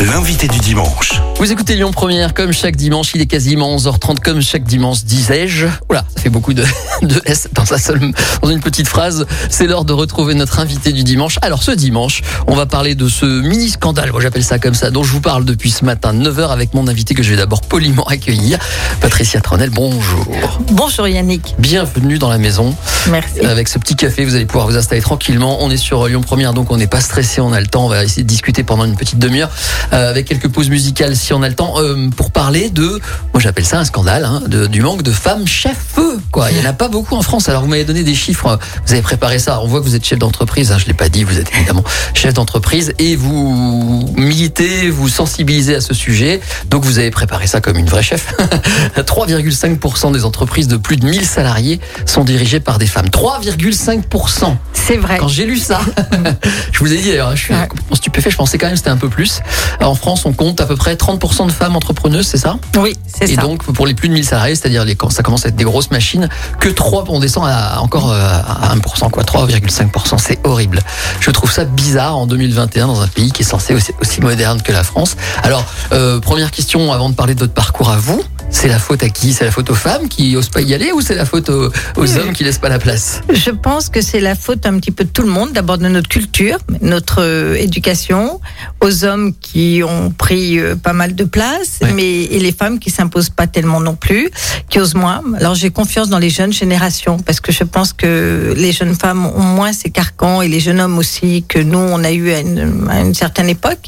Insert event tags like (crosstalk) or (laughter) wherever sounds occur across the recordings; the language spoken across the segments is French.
L'invité du dimanche. Vous écoutez Lyon Première comme chaque dimanche, il est quasiment 11h30 comme chaque dimanche, disais-je. Oula, ça fait beaucoup de, (laughs) de S dans, sa seule, dans une petite phrase. C'est l'heure de retrouver notre invité du dimanche. Alors ce dimanche, on va parler de ce mini scandale, moi j'appelle ça comme ça, dont je vous parle depuis ce matin 9h avec mon invité que je vais d'abord poliment accueillir, Patricia Tronel. Bonjour. Bonjour Yannick, Bienvenue dans la maison. merci. Avec ce petit café, vous allez pouvoir vous installer tranquillement. On est sur Lyon Première, donc on n'est pas stressé, on a le temps. On va essayer de discuter pendant une petite demi-heure euh, avec quelques pauses musicales si on a le temps euh, pour parler de, moi j'appelle ça un scandale, hein, de- du manque de femmes chefs-feu. Quoi, il y en a pas beaucoup en France. Alors vous m'avez donné des chiffres, vous avez préparé ça. On voit que vous êtes chef d'entreprise. Hein, je l'ai pas dit, vous êtes évidemment chef d'entreprise et vous militez, vous sensibilisez à ce sujet. Donc vous avez préparé ça comme une vraie chef. (laughs) 3,5% des entreprises de plus de 1000 salariés sont dirigées par des femmes. 3,5%. C'est vrai. Quand j'ai lu ça, (laughs) je vous ai dit d'ailleurs, je suis complètement stupéfait, je pensais quand même que c'était un peu plus. En France, on compte à peu près 30% de femmes entrepreneuses, c'est ça Oui, c'est Et ça. donc, pour les plus de 1000 salariés, c'est-à-dire les, quand ça commence à être des grosses machines, que 3, on descend à, encore euh, à 1%, quoi, 3,5%, c'est horrible. Je trouve ça bizarre en 2021 dans un pays qui est censé aussi, aussi moderne que la France. Alors, euh, première question avant de parler de votre parcours à vous. C'est la faute à qui? C'est la faute aux femmes qui osent pas y aller ou c'est la faute aux, aux hommes qui laissent pas la place? Je pense que c'est la faute un petit peu de tout le monde. D'abord de notre culture, notre euh, éducation, aux hommes qui ont pris euh, pas mal de place, Ouais. mais et les femmes qui s'imposent pas tellement non plus, qui osent moins. Alors j'ai confiance dans les jeunes générations parce que je pense que les jeunes femmes ont moins ces carcans et les jeunes hommes aussi que nous on a eu à une, à une certaine époque.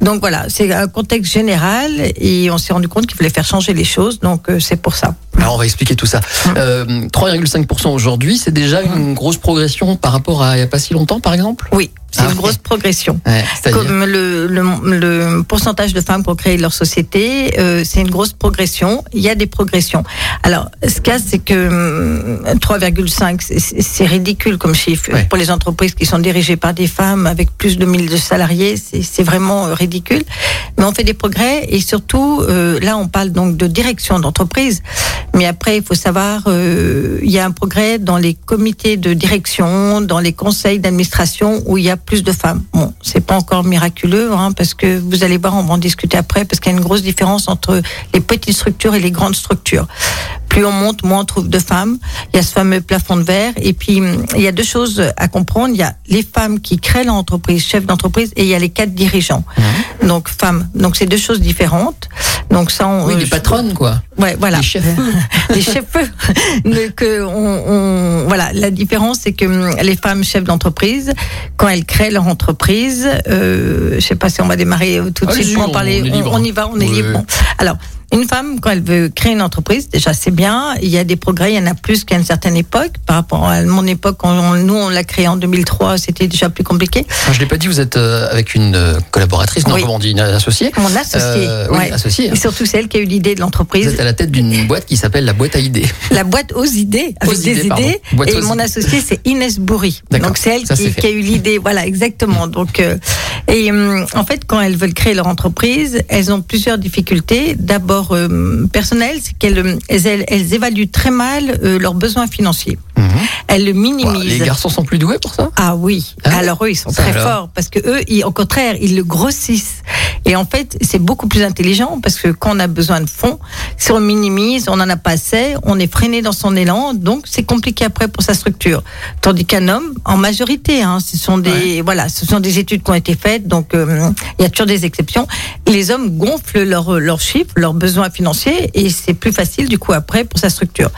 Donc voilà, c'est un contexte général et on s'est rendu compte qu'il fallait faire changer les choses. Donc euh, c'est pour ça. Alors on va expliquer tout ça. Euh, 3,5% aujourd'hui, c'est déjà une grosse progression par rapport à il n'y a pas si longtemps, par exemple? Oui, c'est Ah une ouais. grosse progression. Ouais, Comme le, le, le pourcentage de femmes qui ont créé leur société, euh, c'est une grosse progression. Il y a des progressions. Alors, ce qu'il y a, c'est que hum, 3,5, c'est- c'est ridicule comme chiffre Ouais. pour les entreprises qui sont dirigées par des femmes avec plus de 1000 de salariés. C'est c'est vraiment euh, ridicule. Mais on fait des progrès et surtout, euh, là, on parle donc de direction d'entreprise. Mais après, il faut savoir, euh, il y a un progrès dans les comités de direction, dans les conseils d'administration où il y a plus de femmes. Bon, c'est pas encore miraculeux, hein, parce que vous allez voir, on va en discuter après, parce qu'il y a une grosse différence entre les petites structures et les grandes structures. Plus on monte, moins on trouve de femmes. Il y a ce fameux plafond de verre. Et puis, il y a deux choses à comprendre. Il y a les femmes qui créent l'entreprise, chefs d'entreprise, et il y a les quatre dirigeants. Donc, femmes. Donc, c'est deux choses différentes. Donc, ça, on, Oui, euh, les patronnes, quoi. Ouais, voilà. Les chefs. (laughs) les chefs (laughs) que on, on- voilà, la différence c'est que hum, les femmes chefs d'entreprise, quand elles créent leur entreprise, euh, je sais pas si on va démarrer euh, tout de suite pour en parler. on on y va, on est libre. Alors. Une femme, quand elle veut créer une entreprise, déjà c'est bien. Il y a des progrès, il y en a plus qu'à une certaine époque. Par rapport à mon époque, on- nous on l'a créé en 2003, c'était déjà plus compliqué. Enfin, je l'ai pas dit, vous êtes euh, avec une euh, collaboratrice, non, Oui. comment on dit, une associée Mon associé, Euh, oui, associée. et surtout c'est elle qui a eu l'idée de Vous l'entreprise. êtes à la tête d'une (laughs) boîte qui s'appelle la boîte à idées. La boîte aux idées, avec Aux des idées, idées. et aux mon idées. associé, c'est Inès Bourri. Donc c'est elle Ça, qui, a eu l'idée. Voilà, exactement. Donc euh, et hum, en fait, quand elles veulent créer leur entreprise, elles ont plusieurs difficultés. D'abord euh, personnelles, c'est qu'elles elles, elles évaluent très mal euh, leurs besoins financiers. Elles le Bon, minimisent. les garçons sont plus doués pour ça Ah oui. Ah alors eux, ils sont très alors forts parce que eux, ils, au contraire, ils le grossissent. Et en fait, c'est beaucoup plus intelligent parce que quand on a besoin de fonds, si on minimise, on n'en a pas assez, on est freiné dans son élan, donc c'est compliqué après pour sa structure. Tandis qu'un homme, en majorité, hein, ce sont des voilà, ce sont des études qui ont été faites, donc euh, il y a toujours des exceptions. Les hommes gonflent leurs leurs chiffres, leurs besoins financiers, et c'est plus facile du coup après pour sa structure.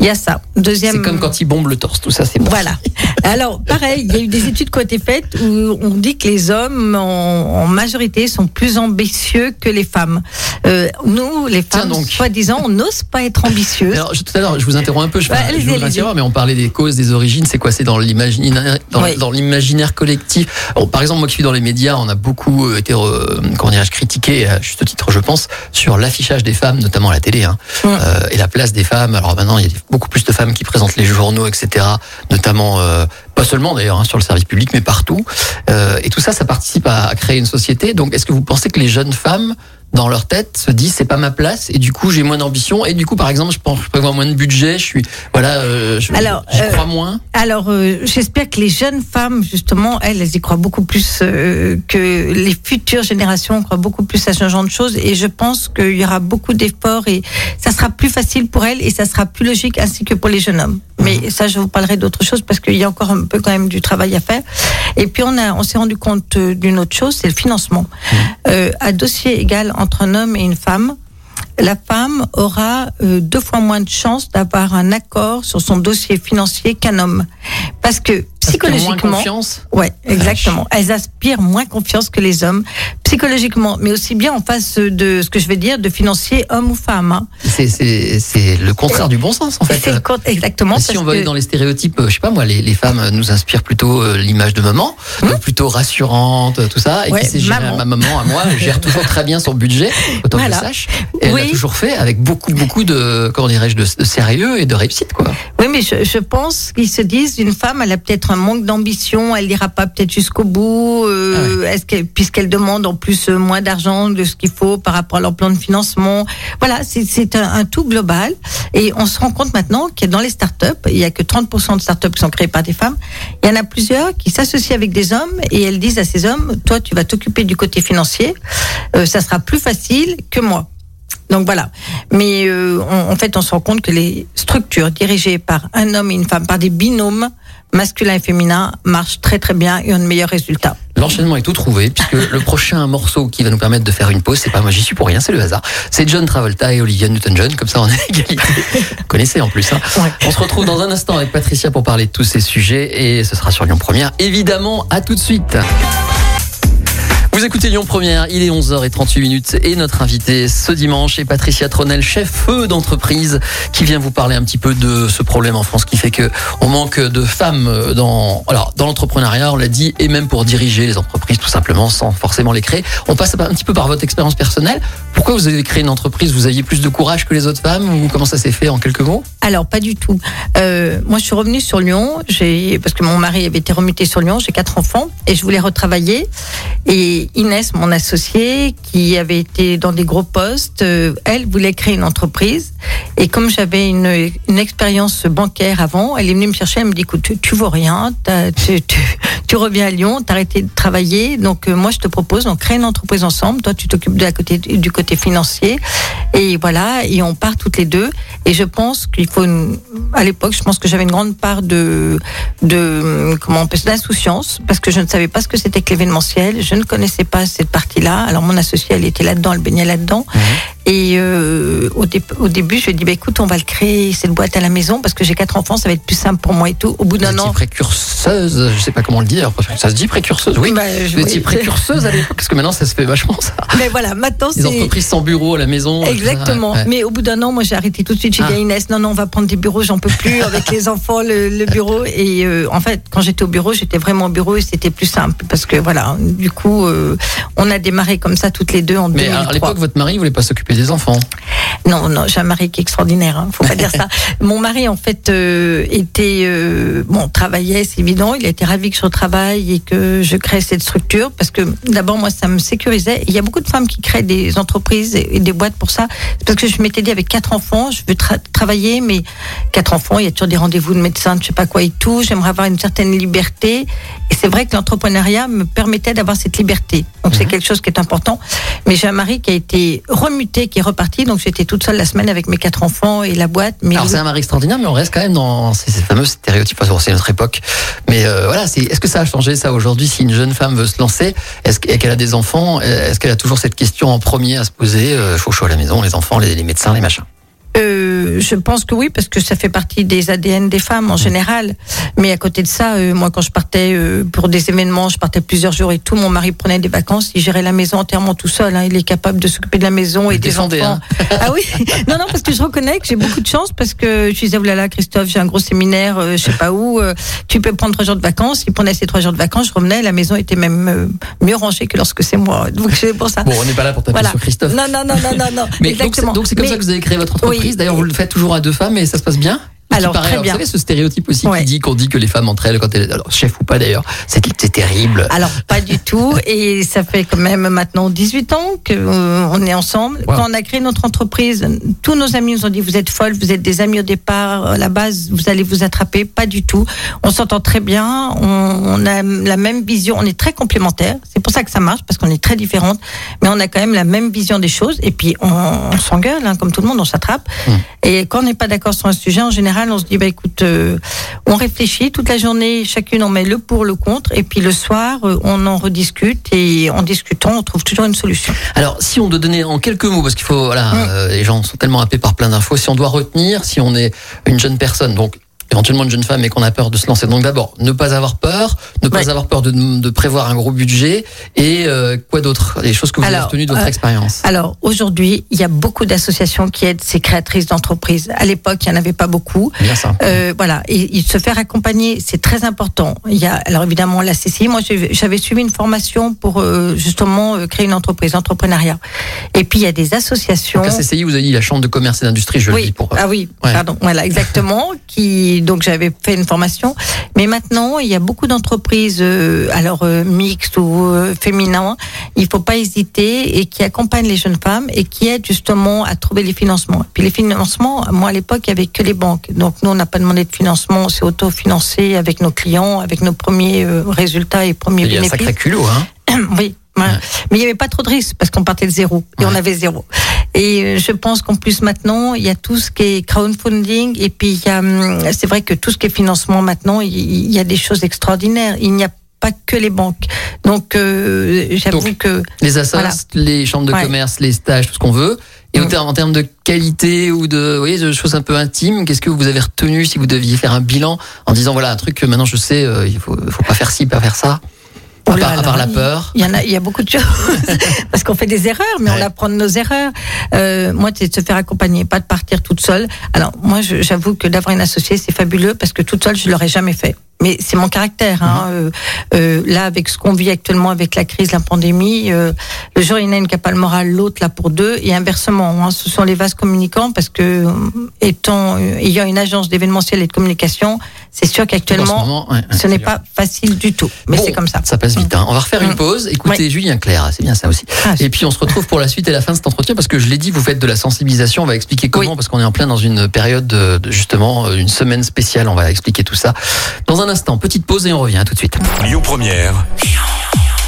Il y a ça. Deuxième. C'est comme quand ils bombent le torse, tout ça, c'est bon. Voilà. Alors, pareil, il y a eu des études qui ont été faites où on dit que les hommes, en, en majorité, sont plus ambitieux que les femmes. Euh, nous, les femmes, soi-disant, on n'ose pas être ambitieuses. Alors, je- tout à l'heure, je vous interromps un peu, je, enfin, je voudrais interrompre, mais on parlait des causes, des origines, c'est quoi? C'est dans l'imaginaire, dans, Oui. dans l'imaginaire collectif. Alors, par exemple, moi qui suis dans les médias, on a beaucoup euh, été, euh, comment dirais-je, critiqué, à juste titre, je pense, sur l'affichage des femmes, notamment à la télé, hein, Mm. euh, et la place des femmes. Alors maintenant, il y a beaucoup plus de femmes qui présentent les journaux, etc. Notamment, euh, pas seulement d'ailleurs hein, sur le service public, mais partout. Euh, et tout ça, ça participe à, à créer une société. Donc, est-ce que vous pensez que les jeunes femmes dans leur tête se disent c'est pas ma place et du coup j'ai moins d'ambition et du coup par exemple je, pense, je prévois moins de budget, je suis voilà, euh, je, Alors, euh, crois moins. Alors, euh, j'espère que les jeunes femmes, justement, elles, elles y croient beaucoup plus que les futures générations croient beaucoup plus à ce genre de choses. Et je pense qu'il y aura beaucoup d'efforts et ça sera plus facile pour elles et ça sera plus logique ainsi que pour les jeunes hommes. Mais ça, je vous parlerai d'autre chose parce qu'il y a encore un peu quand même du travail à faire. Et puis, on, a, on s'est rendu compte d'une autre chose, c'est le financement. Euh, à dossier égal entre un homme et une femme, la femme aura euh, deux fois moins de chances d'avoir un accord sur son dossier financier qu'un homme. Parce que Parce qu'il y a moins psychologiquement, confiance. ouais, exactement. Elles aspirent moins confiance que les hommes, psychologiquement, mais aussi bien en face de ce que je vais dire de financier homme ou femme. hein. C'est, le contraire du bon sens en fait. Exactement. si on va aller que- dans les stéréotypes, euh, je sais pas moi, les, les femmes euh, nous inspirent plutôt euh, l'image de maman, donc plutôt rassurante, euh, tout ça, et Hum. Ouais, gérer maman. ma maman à moi, gère toujours très bien son budget, autant que Voilà. je sache. Et elle l'a toujours fait avec beaucoup, beaucoup de, comment dirais-je, de, de sérieux et de réussite, quoi. Oui, mais je, je pense qu'ils se disent une femme, elle a peut-être un manque d'ambition, elle n'ira pas peut-être jusqu'au bout, euh, Ah est-ce qu'elle- puisqu'elle demande en plus euh, moins d'argent de ce qu'il faut par rapport à leur plan de financement. Voilà, c'est- un, un tout global. Et on se rend compte maintenant que dans les startups, il y a que 30% de startups qui sont créées par des femmes. Il y en a plusieurs qui s'associent avec des hommes et elles disent à ces hommes, toi, tu vas t'occuper du côté financier, euh, ça sera plus facile que moi. Donc voilà. Mais euh, en fait, on se rend compte que les structures dirigées par un homme et une femme, par des binômes masculin et féminin, marchent très très bien et ont de meilleurs résultats. L'enchaînement est tout trouvé, puisque (laughs) le prochain morceau qui va nous permettre de faire une pause, c'est pas moi, j'y suis pour rien, c'est le hasard. C'est John Travolta et Olivia Newton-John, comme ça on est égalité. (laughs) Vous connaissez en plus. Hein. Ouais. On se retrouve dans un instant avec Patricia pour parler de tous ces sujets, et ce sera sur Lyon Première. Évidemment, à tout de suite. Vous écoutez Lyon Première, il est 11h38 minutes et notre invité ce dimanche est Patricia Tronel, chef d'entreprise, qui vient vous parler un petit peu de ce problème en France qui fait que on manque de femmes dans, alors, dans l'entrepreneuriat, on l'a dit, et même pour diriger les entreprises tout simplement sans forcément les créer. On passe un petit peu par votre expérience personnelle. Pourquoi vous avez créé une entreprise? Vous aviez plus de courage que les autres femmes ou comment ça s'est fait en quelques mots? Alors pas du tout. Euh, moi, je suis revenue sur Lyon, j'ai parce que mon mari avait été remuté sur Lyon. J'ai quatre enfants et je voulais retravailler. Et Inès, mon associée, qui avait été dans des gros postes, euh, elle voulait créer une entreprise. Et comme j'avais une, expérience bancaire avant, elle est venue me chercher. Elle me dit écoute, tu, tu vaux rien, tu, reviens à Lyon, t'as arrêté de travailler. Donc euh, moi, je te propose, on crée une entreprise ensemble. Toi, tu t'occupes du côté financier. Et voilà, et on part toutes les deux. Et je pense qu'il faut, à l'époque, je pense que j'avais une grande part de, de comment on peut, d'insouciance, parce que je ne savais pas ce que c'était que l'événementiel. Je ne connaissais pas cette partie-là. Alors mon associé, elle était là-dedans, elle baignait là-dedans. Et euh, au, dé- au début, je lui ai dit, bah, écoute, on va le créer cette boîte à la maison parce que j'ai quatre enfants, ça va être plus simple pour moi et tout. Au bout d'un an, précurseuse, je sais pas comment le dire, ça se dit précurseuse, oui. Bah, je- Vous étiez oui. précurseuse à l'époque, parce que maintenant ça se fait vachement ça. (laughs) mais voilà, maintenant Les c'est entreprises sans bureau à la maison. Exactement. ouais. Mais au bout d'un an, moi, j'ai arrêté tout de suite. J'ai Ah. dit à Inès, non, non, on va prendre des bureaux, j'en peux plus (laughs) avec les enfants, le, le bureau. Et euh, en fait, quand j'étais au bureau, j'étais vraiment au bureau et c'était plus simple parce que voilà, du coup, euh, on a démarré comme ça toutes les deux en Mais 2003. à l'époque, votre mari voulait pas s'occuper des enfants. Non, non, j'ai un mari qui est extraordinaire. Hein, faut pas dire ça. (laughs) Mon mari, en fait, euh, était euh, bon, travaillait, c'est évident. Il a été ravi que je retravaille et que je crée cette structure parce que d'abord, moi, ça me sécurisait. Il y a beaucoup de femmes qui créent des entreprises et des boîtes pour ça. Parce que je m'étais dit avec quatre enfants, je veux tra- travailler, mais quatre enfants, il y a toujours des rendez-vous de médecins, de je sais pas quoi et tout. J'aimerais avoir une certaine liberté. Et c'est vrai que l'entrepreneuriat me permettait d'avoir cette liberté. Donc c'est quelque chose qui est important. Mais j'ai un mari qui a été remuté, qui est reparti. Donc j'étais toute seule la semaine avec mes quatre enfants et la boîte. Mais Alors oui. c'est un mari extraordinaire, mais on reste quand même dans ces, ces fameux stéréotypes. C'est notre époque. Mais euh, voilà, est-ce que ça a changé ça aujourd'hui Si une jeune femme veut se lancer, est-ce qu'elle a des enfants, euh, est-ce qu'elle a toujours cette question en premier à se poser euh, Chaud chaud à la maison, les enfants, les, les médecins, les machins? Euh, je pense que oui, parce que ça fait partie des ADN des femmes en général. Mais à côté de ça, euh, moi, quand je partais euh, pour des événements, je partais plusieurs jours et tout. Mon mari prenait des vacances, il gérait la maison entièrement tout seul. hein. Il est capable de s'occuper de la maison et des enfants. Ah oui, non, non, parce que je reconnais que j'ai beaucoup de chance parce que je disais, oh là là, Christophe, j'ai un gros séminaire, euh, je sais pas où. tu peux prendre trois jours de vacances. Il prenait ses trois jours de vacances, je revenais, la maison était même mieux rangée que lorsque c'est moi. Donc c'est pour ça. Bon, on n'est pas là pour taper Voilà. sur Christophe. Non, non, non, non, non, non. (laughs) Mais donc c'est Exactement. donc c'est comme Mais- ça que vous avez créé votre entreprise. Oui. D'ailleurs, vous le toujours à deux femmes et ça se passe bien Alors, paraît, très alors, bien. Vous savez, ce stéréotype aussi Ouais. qui dit qu'on dit que les femmes entre elles, quand elles, alors chef ou pas d'ailleurs, c'est terrible. Alors pas du tout, (laughs) et ça fait quand même maintenant 18 ans que euh, on est ensemble. Wow. Quand on a créé notre entreprise, tous nos amis nous ont dit vous êtes folles, vous êtes des amis au départ, à la base vous allez vous attraper, pas du tout. On s'entend très bien, on, on a la même vision, on est très complémentaires. C'est pour ça que ça marche parce qu'on est très différentes, mais on a quand même la même vision des choses. Et puis on, on s'engueule, hein, comme tout le monde, on s'attrape. Et quand on n'est pas d'accord sur un sujet, en général, on se dit bah écoute, euh, on réfléchit toute la journée, chacune on met le pour, le contre, et puis le soir, euh, on en rediscute et en discutant, on trouve toujours une solution. Alors, si on doit donner en quelques mots, parce qu'il faut, voilà, euh, les gens sont tellement happés par plein d'infos, si on doit retenir, si on est une jeune personne, donc éventuellement une jeune femme et qu'on a peur de se lancer, donc d'abord, ne pas avoir peur, ne pas Ouais. avoir peur de, de prévoir un gros budget, et euh, quoi d'autre? Les choses que vous avez retenues de votre euh, expérience. Alors aujourd'hui, il y a beaucoup d'associations qui aident ces créatrices d'entreprises. À l'époque, il n'y en avait pas beaucoup. Bien ça. Euh, voilà, et, et se faire accompagner, c'est très important. Il y a, alors évidemment, la CCI. Moi, j'avais suivi une formation pour euh, justement euh, créer une entreprise, entrepreneuriat. Et puis il y a des associations. Donc, à CCI, vous avez dit la Chambre de commerce et d'industrie, je le dis Oui, pour. ah oui, Ouais. pardon, voilà, exactement. (laughs) qui donc j'avais fait une formation, mais maintenant il y a beaucoup d'entreprises, euh, alors euh, mixtes ou euh, féminins. Il faut pas hésiter et qui accompagnent les jeunes femmes et qui aident justement à trouver les financements. Puis les financements, moi à l'époque il y avait que les banques, donc nous on n'a pas demandé de financement, on s'est autofinancé avec nos clients, avec nos premiers euh, résultats et premiers il y a un bénéfices. sacré culot, hein. (clears throat) Oui. Ouais. Mais il n'y avait pas trop de risques parce qu'on partait de zéro et on avait zéro. Et euh, je pense qu'en plus maintenant, il y a tout ce qui est crowdfunding et puis hum, c'est vrai que tout ce qui est financement maintenant, il y a des choses extraordinaires. Il n'y a pas que les banques. Donc euh, j'avoue que Les assos, Voilà. les chambres de Ouais. commerce, les stages, tout ce qu'on veut. Et Mm. en termes de qualité ou de, vous voyez, de choses un peu intimes, qu'est-ce que vous avez retenu si vous deviez faire un bilan en disant voilà un truc que maintenant je sais, euh, il faut, faut pas faire ci, pas faire ça? À là part, à part la il- peur. Il y en a, il y a beaucoup de choses (laughs) parce qu'on fait des erreurs, mais Ouais. on apprend de nos erreurs. Euh, moi, c'est de se faire accompagner, pas de partir toute seule. Alors moi, j'avoue que d'avoir une associée, c'est fabuleux parce que toute seule, je l'aurais jamais fait. Mais c'est mon caractère. Hein. Euh, euh, là, avec ce qu'on vit actuellement, avec la crise, la pandémie, euh, le jour il y en a une qui a pas le moral, l'autre là pour deux, et inversement. Hein, ce sont les vases communicants parce que euh, étant euh, ayant une agence d'événementiel et de communication, c'est sûr ce qu'actuellement, moment, ouais, ouais, ce n'est pas facile du tout. Mais Bon, c'est comme ça. Ça passe vite. Hein. On va refaire une Mm. pause. Écoutez Julien Clerc, c'est bien ça aussi. Ah, Et puis on se retrouve pour la suite et la fin de cet entretien parce que je l'ai dit, vous faites de la sensibilisation. On va expliquer comment Oui. parce qu'on est en plein dans une période de, justement une semaine spéciale. On va expliquer tout ça dans un instant. Petite pause et on revient à tout de suite. Lyon Première,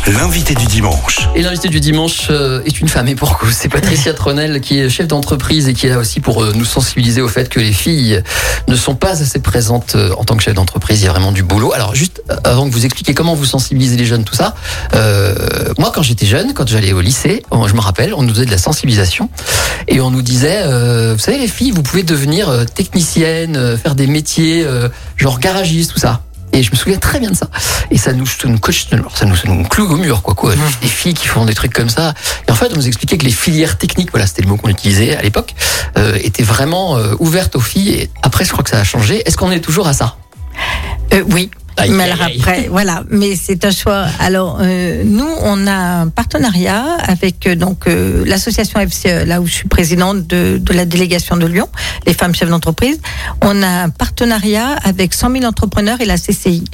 l'invité du dimanche. Et l'invité du dimanche euh, est une femme et pour cause. C'est Patricia Tronel qui est chef d'entreprise et qui est là aussi pour euh, nous sensibiliser au fait que les filles ne sont pas assez présentes euh, en tant que chef d'entreprise. Il y a vraiment du boulot. Alors juste avant que vous expliquiez comment vous sensibilisez les jeunes, tout ça. moi, quand j'étais jeune, quand j'allais au lycée, on- je me rappelle, on nous faisait de la sensibilisation et on nous disait, vous savez les filles, vous pouvez devenir technicienne, faire des métiers genre garagiste, tout ça. Et je me souviens très bien de ça. Et ça nous, ça nous coche, ça nous, ça nous cloue au mur, quoi, quoi. Des filles qui font des trucs comme ça. Et en fait, on nous expliquait que les filières techniques, voilà, c'était le mot qu'on utilisait à l'époque, euh, étaient vraiment euh, ouvertes aux filles. Et après, je crois que ça a changé. Est-ce qu'on est toujours à ça? Euh, oui. Aïe, mais alors aïe. après, (laughs) voilà, mais c'est un choix. Alors euh, nous, on a un partenariat avec euh, donc euh, l'association FCE, là où je suis présidente de, de la délégation de Lyon, les femmes chefs d'entreprise. On a un partenariat avec 100 000 entrepreneurs et la CCI.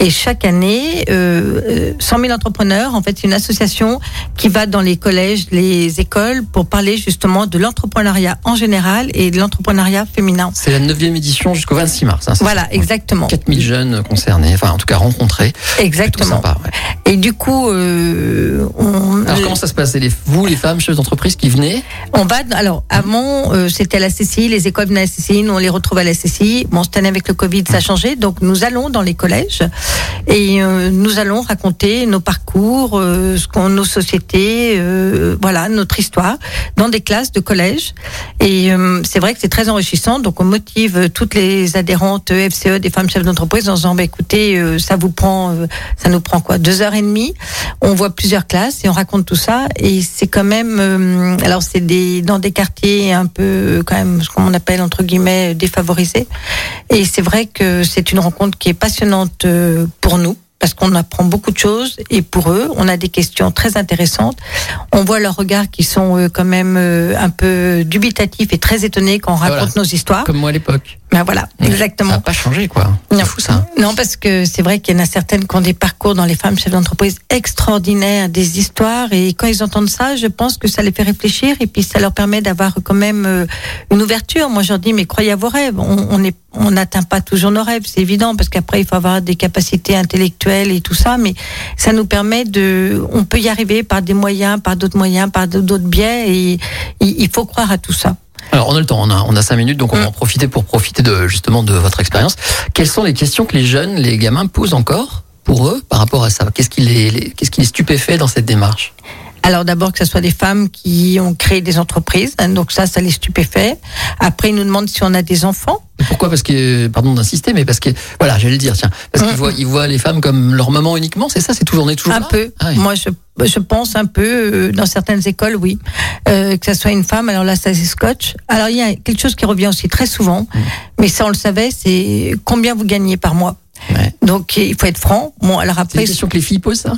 Et chaque année, euh, euh, 100 000 entrepreneurs, en fait, c'est une association qui va dans les collèges, les écoles pour parler justement de l'entrepreneuriat en général et de l'entrepreneuriat féminin. C'est la neuvième édition jusqu'au 26 mars. Hein, Voilà, ça. exactement. 4000 jeunes concernés, enfin en tout cas rencontrés. Exactement. sympa. ouais. Et du coup, euh, on, Alors comment ça se passe? C'est les, vous, les femmes chefs d'entreprise qui venez? On va. Alors avant, euh, c'était à la CCI, les écoles venaient à la CCI, nous on les retrouve à la CCI. Bon, cette année avec le Covid, ça a changé, donc nous allons dans les collèges et euh, nous allons raconter nos parcours, euh, ce qu'on, nos sociétés, euh, voilà, notre histoire dans des classes de collège. Et euh, c'est vrai que c'est très enrichissant. Donc on motive toutes les adhérentes FCE des femmes chefs d'entreprise en disant, bah, écoutez, euh, ça vous prend, euh, ça nous prend quoi, deux heures et demie. On voit plusieurs classes et on raconte tout ça. Et c'est quand même, euh, alors c'est des dans des quartiers un peu quand même ce qu'on appelle entre guillemets défavorisés. Et c'est vrai que c'est une rencontre qui est passionnante euh, pour nous parce qu'on apprend beaucoup de choses et pour eux, on a des questions très intéressantes. On voit leurs regards qui sont euh, quand même euh, un peu dubitatifs et très étonnés quand on Voilà. raconte nos histoires. Comme moi à l'époque. Ben voilà, Ça exactement. n'a pas changé, quoi. Non. C'est fou, ça. Non, parce que c'est vrai qu'il y en a certaines qui ont des parcours dans les femmes chefs d'entreprise extraordinaires, des histoires, et quand ils entendent ça, je pense que ça les fait réfléchir, et puis ça leur permet d'avoir quand même euh, une ouverture. Moi, je leur dis, mais croyez à vos rêves. On on n'est- on n'atteint pas toujours nos rêves, c'est évident, parce qu'après, il faut avoir des capacités intellectuelles et tout ça, mais ça nous permet de, on peut y arriver par des moyens, par d'autres moyens, par d'autres biais, et il faut croire à tout ça. Alors, on a le temps, on a, on a cinq minutes, donc on va Mm. en profiter pour profiter de, justement, de votre expérience. Quelles sont les questions que les jeunes, les gamins posent encore pour eux par rapport à ça? Qu'est-ce qui les, les- qu'est-ce qui les stupéfait dans cette démarche? Alors d'abord que ce soit des femmes qui ont créé des entreprises, hein, donc ça, ça les stupéfait. Après, ils nous demandent si on a des enfants. Pourquoi? Parce que, pardon d'insister, mais parce que, voilà, j'allais le dire, tiens, parce qu'ils Mm. voient, ils voient les femmes comme leur maman uniquement, c'est ça, c'est toujours, on est toujours Un là? peu. Ah oui. Moi, je, je pense un peu euh, dans certaines écoles, oui, euh, que ce soit une femme. Alors là, ça c'est scotch. Alors il y a quelque chose qui revient aussi très souvent, Mm. mais ça on le savait, c'est combien vous gagnez par mois. Ouais. Donc il faut être franc. Bon, alors C'est après, une question que les filles posent, ça?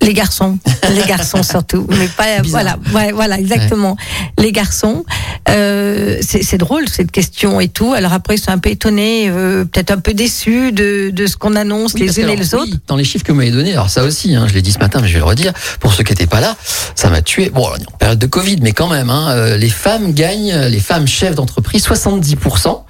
Les garçons, les garçons (laughs) surtout, mais pas Bizarre. voilà, ouais, voilà, exactement. Les garçons, euh, c'est drôle cette question et tout. Alors après, ils sont un peu étonnés, euh, peut-être un peu déçus de, de ce qu'on annonce Oui, les unes que, et alors, les autres. oui, dans les chiffres que vous m'avez donnés, alors ça aussi, hein, je l'ai dit ce matin, mais je vais le redire, pour ceux qui n'étaient pas là, ça m'a tué. Bon, on est en période de Covid, mais quand même, hein, euh, les femmes gagnent, les femmes chefs d'entreprise, 70%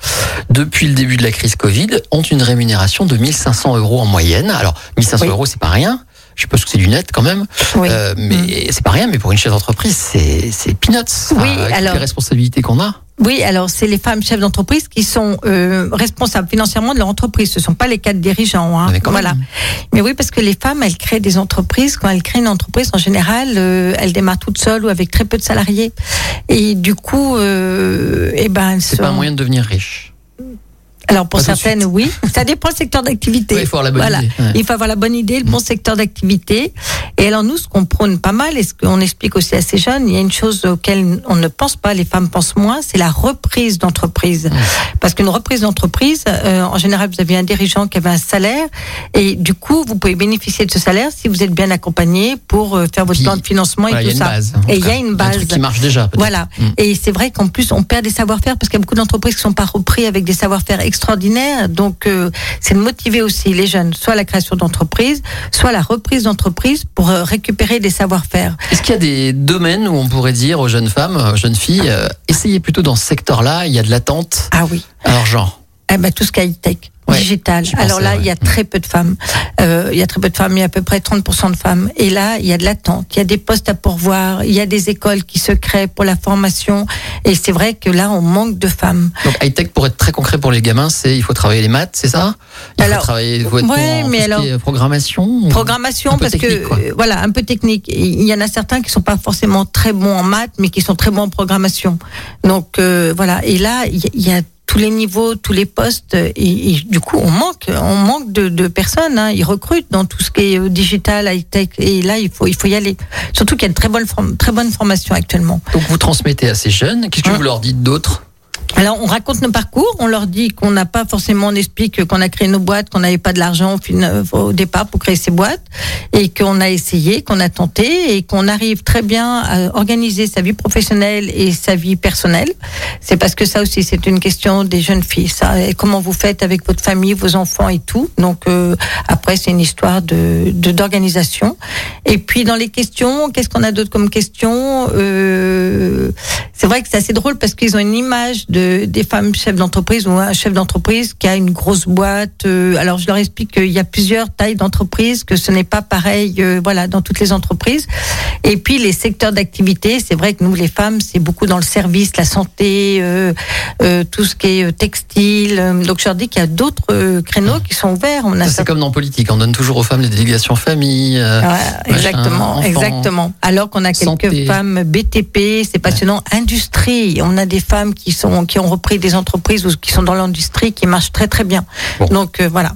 depuis le début de la crise Covid, ont une rémunération de 1500 euros en moyenne. Alors, 1500 Oui. euros, c'est pas rien. Je suppose que c'est du net quand même, Oui. Euh, mais c'est pas rien. Mais pour une chef d'entreprise, c'est c'est peanuts. Oui, avec alors- les responsabilités qu'on a. Oui, alors c'est les femmes chefs d'entreprise qui sont euh, responsables financièrement de leur entreprise. Ce sont pas les cadres dirigeants. Hein. Mais quand voilà. même. Mais oui, parce que les femmes, elles créent des entreprises. Quand elles créent une entreprise, en général, euh, elles démarrent toutes seules ou avec très peu de salariés. Et du coup, euh, eh ben, C'est sont... pas un moyen de devenir riche. Alors pour Pas certaines, oui. Ça dépend du secteur d'activité. Ouais, il faut avoir la bonne voilà. idée, ouais. Il faut avoir la bonne idée, le bon secteur d'activité. Et alors nous, ce qu'on prône pas mal et ce qu'on explique aussi à ces jeunes, il y a une chose auquel on ne pense pas, les femmes pensent moins, c'est la reprise d'entreprise. Parce qu'une reprise d'entreprise, euh, en général, vous avez un dirigeant qui avait un salaire et du coup, vous pouvez bénéficier de ce salaire si vous êtes bien accompagné pour euh, faire votre Puis, plan de financement Voilà, et il y a tout une ça. base. Et il y a une Un base. truc qui marche déjà. Voilà. Mm. Et c'est vrai qu'en plus, on perd des savoir-faire parce qu'il y a beaucoup d'entreprises qui sont pas repris avec des savoir-faire extraordinaires. Donc, euh, c'est de motiver aussi les jeunes, soit la création d'entreprise, soit la reprise d'entreprise pour euh, récupérer des savoir-faire. Est-ce qu'il y a des domaines où on pourrait dire aux jeunes femmes, aux jeunes filles, euh, essayez plutôt dans ce secteur-là, il y a de l'attente? Ah oui. Alors genre, Eh ben, tout ce qui est high-tech. Ouais, Alors là, il y a très peu de femmes. Euh, il y a très peu de femmes. Il y a à peu près 30% de femmes. Et là, il y a de l'attente. Il y a des postes à pourvoir. Il y a des écoles qui se créent pour la formation. Et c'est vrai que là, on manque de femmes. donc high-tech pour être très concret pour les gamins, c'est il faut travailler les maths, c'est ça? Il Alors, faut travailler, il faut ouais, mais alors- programmation Programmation, parce que quoi. euh, voilà, un peu technique. Il y en a certains qui sont pas forcément très bons en maths, mais qui sont très bons en programmation. Donc euh, voilà. Et là, il y, y a tous les niveaux, tous les postes, et, et du coup, on manque, on manque de, de personnes. Hein. Ils recrutent dans tout ce qui est euh, digital, high tech, et là, il faut, il faut y aller. Surtout qu'il y a une très bonne, très bonne formation actuellement. Donc vous transmettez à ces jeunes, qu'est-ce que Hein vous leur dites d'autre? Alors, on raconte nos parcours, on leur dit qu'on n'a pas forcément, on explique qu'on a créé nos boîtes, qu'on n'avait pas de l'argent au, euh, au départ pour créer ces boîtes, et qu'on a essayé, qu'on a tenté, et qu'on arrive très bien à organiser sa vie professionnelle et sa vie personnelle. C'est parce que ça aussi, c'est une question des jeunes filles. Ça, et comment vous faites avec votre famille, vos enfants et tout. Donc euh, après, c'est une histoire de de- d'organisation. Et puis dans les questions, qu'est-ce qu'on a d'autre comme questions euh, C'est vrai que c'est assez drôle parce qu'ils ont une image de des femmes chefs d'entreprise ou un chef d'entreprise qui a une grosse boîte. euh, alors je leur explique qu'il y a plusieurs tailles d'entreprise, que ce n'est pas pareil, euh, voilà, dans toutes les entreprises. Et puis les secteurs d'activité, c'est vrai que nous les femmes, c'est beaucoup dans le service, la santé, euh, euh, tout ce qui est textile. Donc je leur dis qu'il y a d'autres euh, créneaux qui sont ouverts. On a Ça, C'est comme dans politique, on donne toujours aux femmes les délégations famille. Ouais, exactement, exactement. Alors qu'on a quelques santé. femmes BTP, c'est passionnant. Industrie, on a des femmes qui sont qui ont repris des entreprises ou qui sont dans l'industrie qui marchent très très bien. Bon. Donc euh, voilà.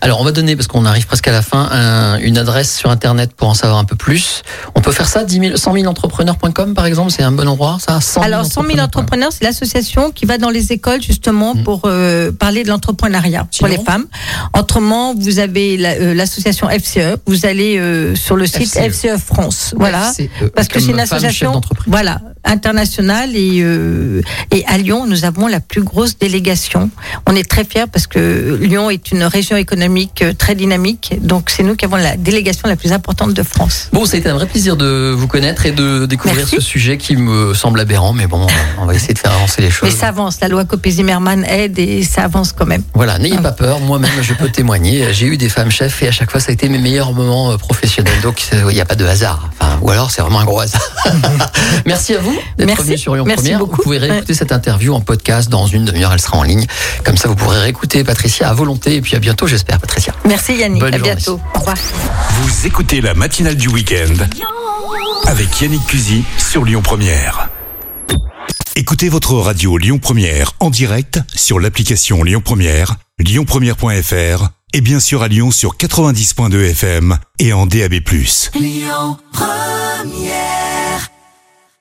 Alors, on va donner, parce qu'on arrive presque à la fin, un- une adresse sur Internet pour en savoir un peu plus. On peut faire ça, 10 000, 100 000 entrepreneurs.com par exemple, c'est un bon endroit, ça? 100 Alors, 100 000 entrepreneurs, c'est l'association qui va dans les écoles justement Mm. pour euh, parler de l'entrepreneuriat pour les femmes. Autrement, vous avez la- euh, l'association FCE. Vous allez euh, sur le site FCE. FCE, France. Voilà. FCE, Parce que c'est une association voilà, internationale et, et à Lyon, nous avons la plus grosse délégation. On est très fiers parce que Lyon est une région économique euh, très dynamique. Donc, c'est nous qui avons la délégation la plus importante de France. Bon, ça a été un vrai plaisir de vous connaître et de découvrir Merci. ce sujet qui me semble aberrant, mais bon, on va essayer de faire avancer les choses. Mais ça avance. La loi Copé-Zimmermann aide et ça avance quand même. Voilà, n'ayez pas peur, moi-même je peux (laughs) témoigner. J'ai eu des femmes chefs et à chaque fois ça a été mes meilleurs moments euh, professionnels. Donc il n'y a pas de hasard. Enfin, ou alors c'est vraiment un gros hasard. (laughs) Merci à vous d'être venu sur Lyon Merci Première. beaucoup. Vous pouvez réécouter cette interview en podcast dans une demi-heure, elle sera en ligne. Comme ça vous pourrez réécouter Patricia à volonté et puis à bientôt j'espère Patricia. Merci Yannick. Bonne à journée. bientôt. Au revoir. Vous écoutez la matinale du week-end avec Yannick Cusy sur Lyon Première. Écoutez votre radio Lyon Première en direct sur l'application Lyon Première, lyonpremière.fr et bien sûr à Lyon sur 90.2 FM et en DAB+. Lyon Première